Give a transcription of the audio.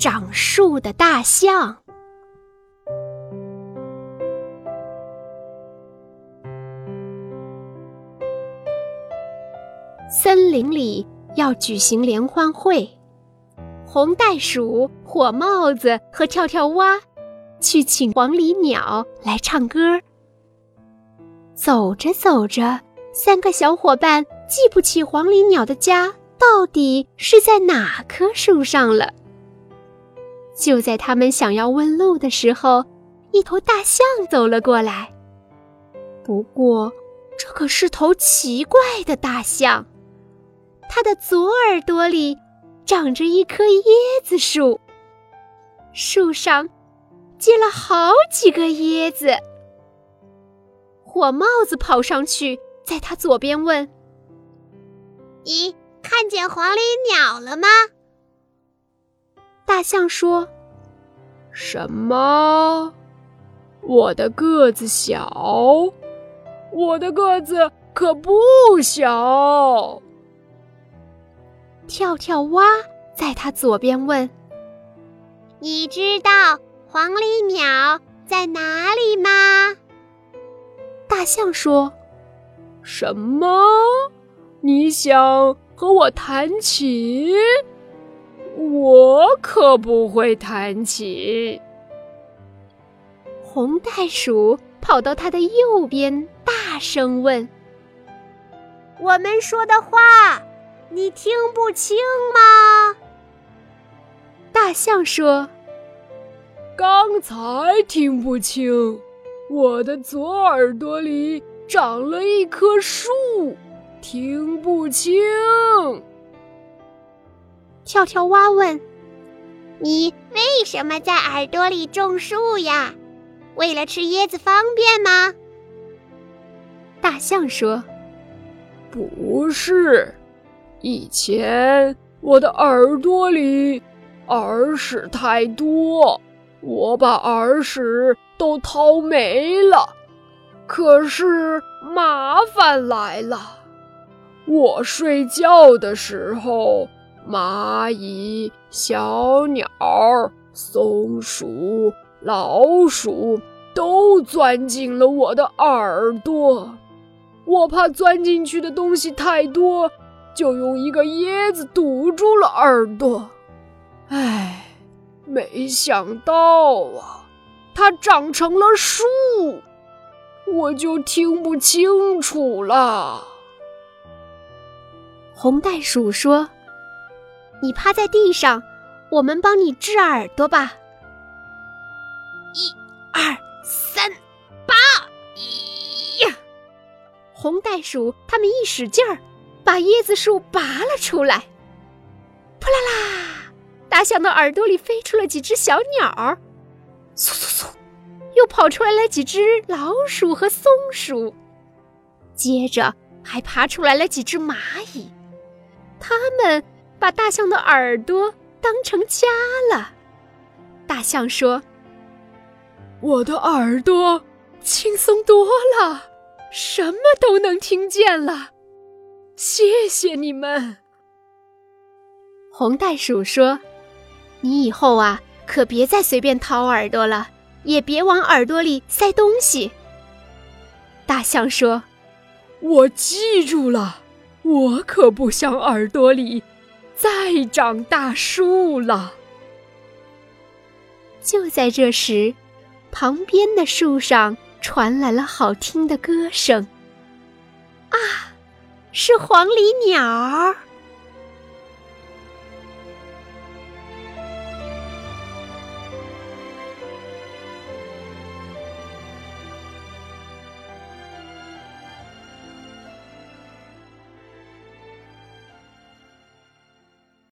长树的大象。森林里要举行联欢会，红袋鼠、火帽子和跳跳蛙去请黄鹂鸟来唱歌。走着走着，三个小伙伴记不起黄鹂鸟的家到底是在哪棵树上了。就在他们想要问路的时候，一头大象走了过来。不过，这可是头奇怪的大象。它的左耳朵里长着一棵椰子树，树上结了好几个椰子。火帽子跑上去，在它左边问：“你看见黄鹂鸟了吗？”大象说：“什么？我的个子小，我的个子可不小。”跳跳蛙在他左边问：“你知道黄鹂鸟在哪里吗？”大象说：“什么？你想和我弹琴？我可不会弹琴。”红袋鼠跑到他的右边，大声问：“我们说的话。”你听不清吗？大象说：“刚才听不清，我的左耳朵里长了一棵树，听不清。”跳跳蛙问：“你为什么在耳朵里种树呀？为了吃椰子方便吗？”大象说：“不是。”以前我的耳朵里耳屎太多，我把耳屎都掏没了。可是麻烦来了，我睡觉的时候，蚂蚁、小鸟、松鼠、老鼠都钻进了我的耳朵。我怕钻进去的东西太多。就用一个椰子堵住了耳朵，唉，没想到啊，它长成了树，我就听不清楚了。红袋鼠说：“你趴在地上，我们帮你治耳朵吧。”一、二、三、八，呀！红袋鼠他们一使劲儿。把椰子树拔了出来，扑啦啦！大象的耳朵里飞出了几只小鸟，嗖嗖嗖，又跑出来了几只老鼠和松鼠，接着还爬出来了几只蚂蚁。它们把大象的耳朵当成家了。大象说：“我的耳朵轻松多了，什么都能听见了。”谢谢你们，红袋鼠说：“你以后啊，可别再随便掏耳朵了，也别往耳朵里塞东西。”大象说：“我记住了，我可不想耳朵里再长大树了。”就在这时，旁边的树上传来了好听的歌声，啊！是黄鹂鸟。